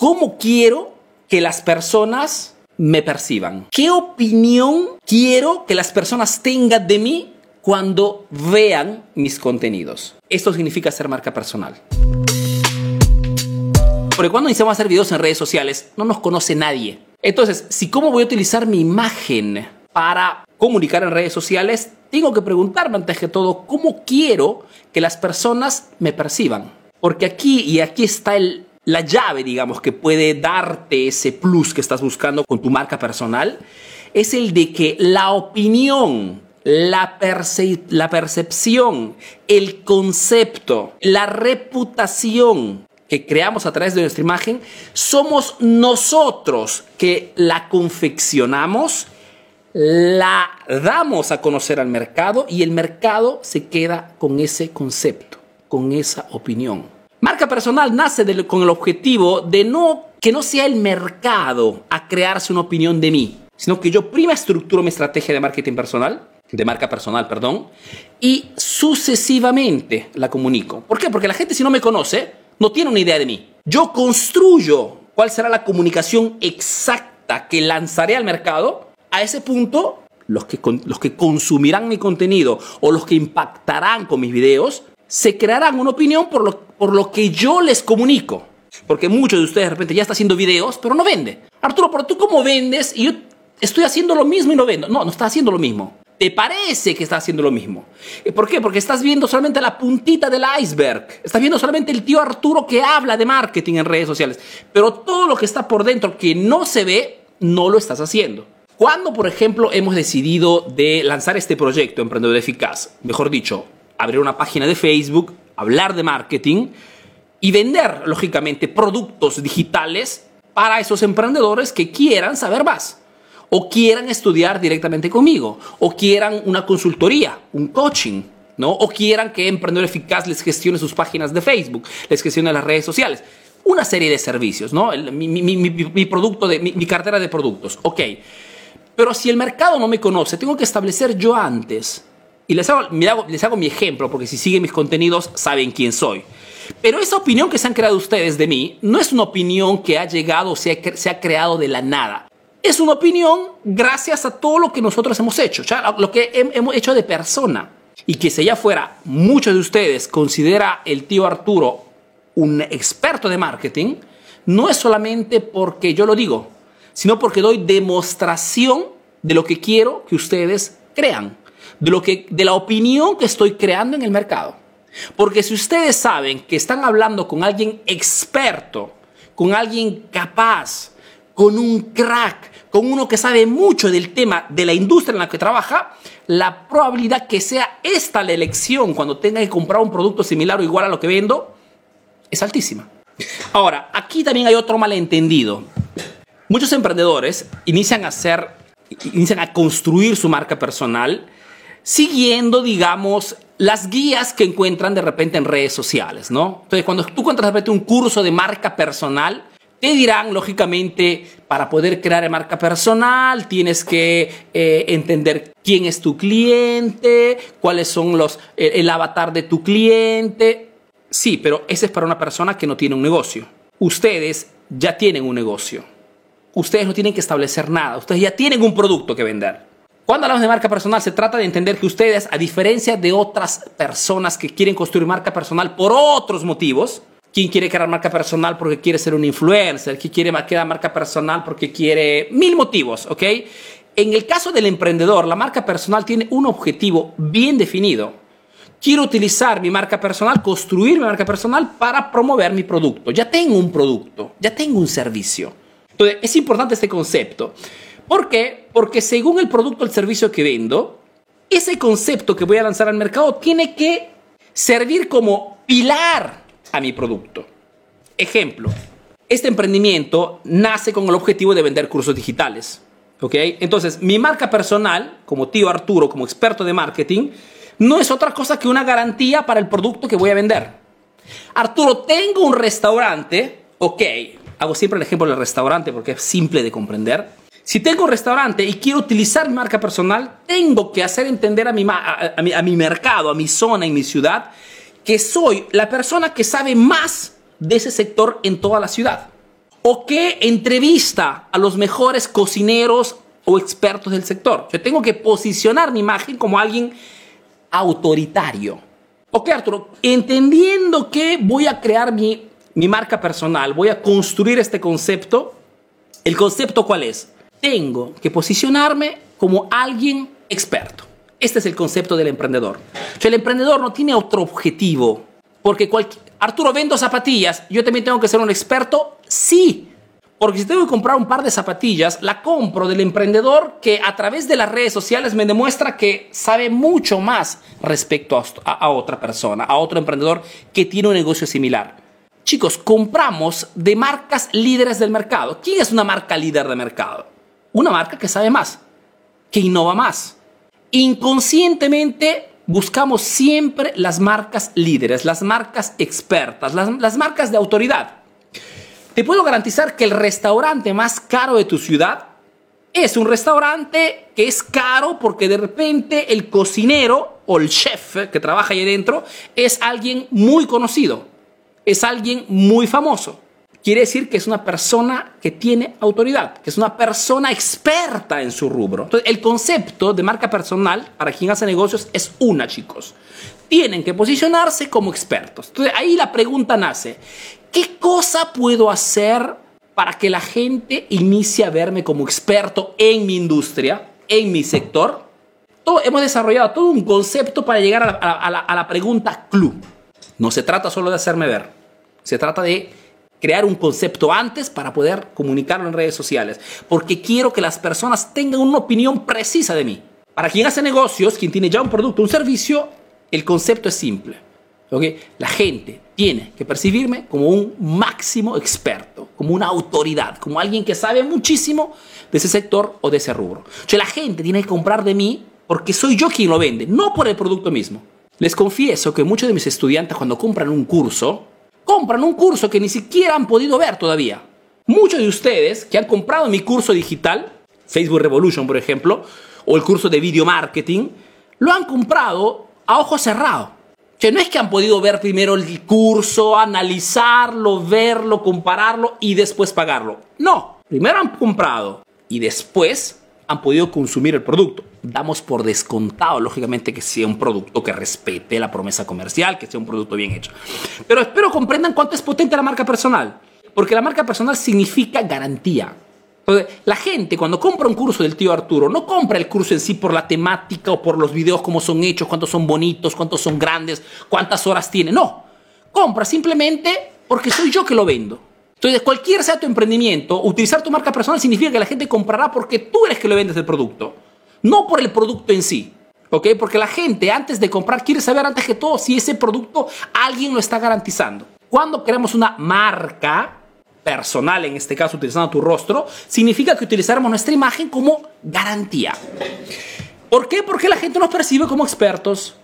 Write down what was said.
¿Cómo quiero que las personas me perciban? ¿Qué opinión quiero que las personas tengan de mí cuando vean mis contenidos? Esto significa ser marca personal. Porque cuando iniciamos a hacer videos en redes sociales, no nos conoce nadie. Entonces, si cómo voy a utilizar mi imagen para comunicar en redes sociales, tengo que preguntarme antes que todo cómo quiero que las personas me perciban. Porque aquí y aquí está el, la llave, digamos, que puede darte ese plus que estás buscando con tu marca personal, es el de que la opinión, la, la percepción, el concepto, la reputación que creamos a través de nuestra imagen, somos nosotros que la confeccionamos, la damos a conocer al mercado y el mercado se queda con ese concepto, con esa opinión. Marca personal nace con el objetivo de no que no sea el mercado a crearse una opinión de mí, sino que yo prima estructuro mi estrategia de marketing personal, de marca personal, perdón, y sucesivamente la comunico. ¿Por qué? Porque la gente si no me conoce, no tiene una idea de mí. Yo construyo cuál será la comunicación exacta que lanzaré al mercado. A ese punto, los que, los que consumirán mi contenido o los que impactarán con mis videos, se crearán una opinión por lo, por lo que yo les comunico. Porque muchos de ustedes de repente ya están haciendo videos, pero no vende. Arturo, pero tú cómo vendes y yo estoy haciendo lo mismo y no vendo. No, no está haciendo lo mismo te parece que está haciendo lo mismo. ¿Por qué? Porque estás viendo solamente la puntita del iceberg. Estás viendo solamente el tío Arturo que habla de marketing en redes sociales. Pero todo lo que está por dentro que no se ve, no lo estás haciendo. Cuando, por ejemplo, hemos decidido de lanzar este proyecto Emprendedor Eficaz, mejor dicho, abrir una página de Facebook, hablar de marketing y vender, lógicamente, productos digitales para esos emprendedores que quieran saber más o quieran estudiar directamente conmigo, o quieran una consultoría, un coaching, ¿no? O quieran que Emprendedor Eficaz les gestione sus páginas de Facebook, les gestione las redes sociales. Una serie de servicios, ¿no? mi, producto, de, mi, cartera de productos. Ok. Pero si el mercado no me conoce, tengo que establecer yo antes. Y les hago, les hago mi ejemplo, porque si siguen mis contenidos saben quién soy. Pero esa opinión que se han creado ustedes de mí no es una opinión que ha llegado o se ha creado de la nada es una opinión gracias a todo lo que nosotros hemos hecho, lo que hemos hecho de persona. Y que si allá fuera muchos de ustedes considera el tío Arturo un experto de marketing, no es solamente porque yo lo digo, sino porque doy demostración de lo que quiero que ustedes crean, de, lo que, de la opinión que estoy creando en el mercado. Porque si ustedes saben que están hablando con alguien experto, con alguien capaz, con un crack, con uno que sabe mucho del tema de la industria en la que trabaja, la probabilidad que sea esta la elección cuando tenga que comprar un producto similar o igual a lo que vendo es altísima. Ahora, aquí también hay otro malentendido. Muchos emprendedores inician a hacer, inician a construir su marca personal siguiendo, digamos, las guías que encuentran de repente en redes sociales, ¿no? Entonces, cuando tú encuentras de repente un curso de marca personal, te dirán, lógicamente, para poder crear marca personal, tienes que eh, entender quién es tu cliente, cuáles son los, el, avatar de tu cliente. Sí, pero ese es para una persona que no tiene un negocio. Ustedes ya tienen un negocio. Ustedes no tienen que establecer nada. Ustedes ya tienen un producto que vender. Cuando hablamos de marca personal, se trata de entender que ustedes, a diferencia de otras personas que quieren construir marca personal por otros motivos, ¿Quién quiere crear marca personal porque quiere ser un influencer? ¿Quién quiere crear marca personal porque quiere mil motivos? ¿Ok? En el caso del emprendedor, la marca personal tiene un objetivo bien definido. Quiero utilizar mi marca personal, construir mi marca personal para promover mi producto. Ya tengo un producto, ya tengo un servicio. Entonces, es importante este concepto. ¿Por qué? Porque según el producto o el servicio que vendo, ese concepto que voy a lanzar al mercado tiene que servir como pilar a mi producto. Ejemplo, este emprendimiento nace con el objetivo de vender cursos digitales. ¿ok? Entonces, mi marca personal, como tío Arturo, como experto de marketing, no es otra cosa que una garantía para el producto que voy a vender. Arturo, tengo un restaurante, ok, hago siempre el ejemplo del restaurante porque es simple de comprender. Si tengo un restaurante y quiero utilizar marca personal, tengo que hacer entender a mi, a, mi, a mi mercado, a mi zona, en mi ciudad, que soy la persona que sabe más de ese sector en toda la ciudad. o que entrevista a los mejores cocineros o expertos del sector. Yo tengo que posicionar mi imagen como alguien autoritario. Ok, Arturo, entendiendo que voy a crear mi, mi marca personal, voy a construir este concepto, ¿el concepto cuál es? Tengo que posicionarme como alguien experto. Este es el concepto del emprendedor. O sea, el emprendedor no tiene otro objetivo. Porque Arturo, vendo zapatillas, yo también tengo que ser un experto. Sí, porque si tengo que comprar un par de zapatillas, la compro del emprendedor que a través de las redes sociales me demuestra que sabe mucho más respecto a, otra persona, a otro emprendedor que tiene un negocio similar. Chicos, compramos de marcas líderes del mercado. ¿Quién es una marca líder de mercado? Una marca que sabe más, que innova más. Inconscientemente buscamos siempre las marcas líderes, las marcas expertas, las, marcas de autoridad. Te puedo garantizar que el restaurante más caro de tu ciudad es un restaurante que es caro porque de repente el cocinero o el chef que trabaja ahí dentro es alguien muy conocido, es alguien muy famoso. Quiere decir que es una persona que tiene autoridad, que es una persona experta en su rubro. Entonces, el concepto de marca personal para quien hace negocios es una, chicos. Tienen que posicionarse como expertos. Entonces, ahí la pregunta nace, ¿qué cosa puedo hacer para que la gente inicie a verme como experto en mi industria, en mi sector? Todo, hemos desarrollado todo un concepto para llegar a la, a la, a la pregunta club. No se trata solo de hacerme ver, se trata de crear un concepto antes para poder comunicarlo en redes sociales, porque quiero que las personas tengan una opinión precisa de mí. Para quien hace negocios, quien tiene ya un producto, un servicio, el concepto es simple. ¿okay? La gente tiene que percibirme como un máximo experto, como una autoridad, como alguien que sabe muchísimo de ese sector o de ese rubro. O sea, la gente tiene que comprar de mí porque soy yo quien lo vende, no por el producto mismo. Les confieso que muchos de mis estudiantes cuando compran un curso, compran un curso que ni siquiera han podido ver todavía. Muchos de ustedes que han comprado mi curso digital, Facebook Revolution por ejemplo, o el curso de video marketing, lo han comprado a ojos cerrados. Que no es que han podido ver primero el curso, analizarlo, verlo, compararlo y después pagarlo. No, primero han comprado y después han podido consumir el producto. Damos por descontado, lógicamente, que sea un producto que respete la promesa comercial, que sea un producto bien hecho. Pero espero comprendan cuánto es potente la marca personal, porque la marca personal significa garantía. la gente cuando compra un curso del tío Arturo, no compra el curso en sí por la temática o por los videos, cómo son hechos, cuántos son bonitos, cuántos son grandes, cuántas horas tiene. No, compra simplemente porque soy yo que lo vendo. Entonces, cualquier sea tu emprendimiento, utilizar tu marca personal significa que la gente comprará porque tú eres que le vendes el producto, no por el producto en sí. ¿Ok? Porque la gente antes de comprar quiere saber antes que todo si ese producto alguien lo está garantizando. Cuando creamos una marca personal, en este caso utilizando tu rostro, significa que utilizaremos nuestra imagen como garantía. ¿Por qué? Porque la gente nos percibe como expertos,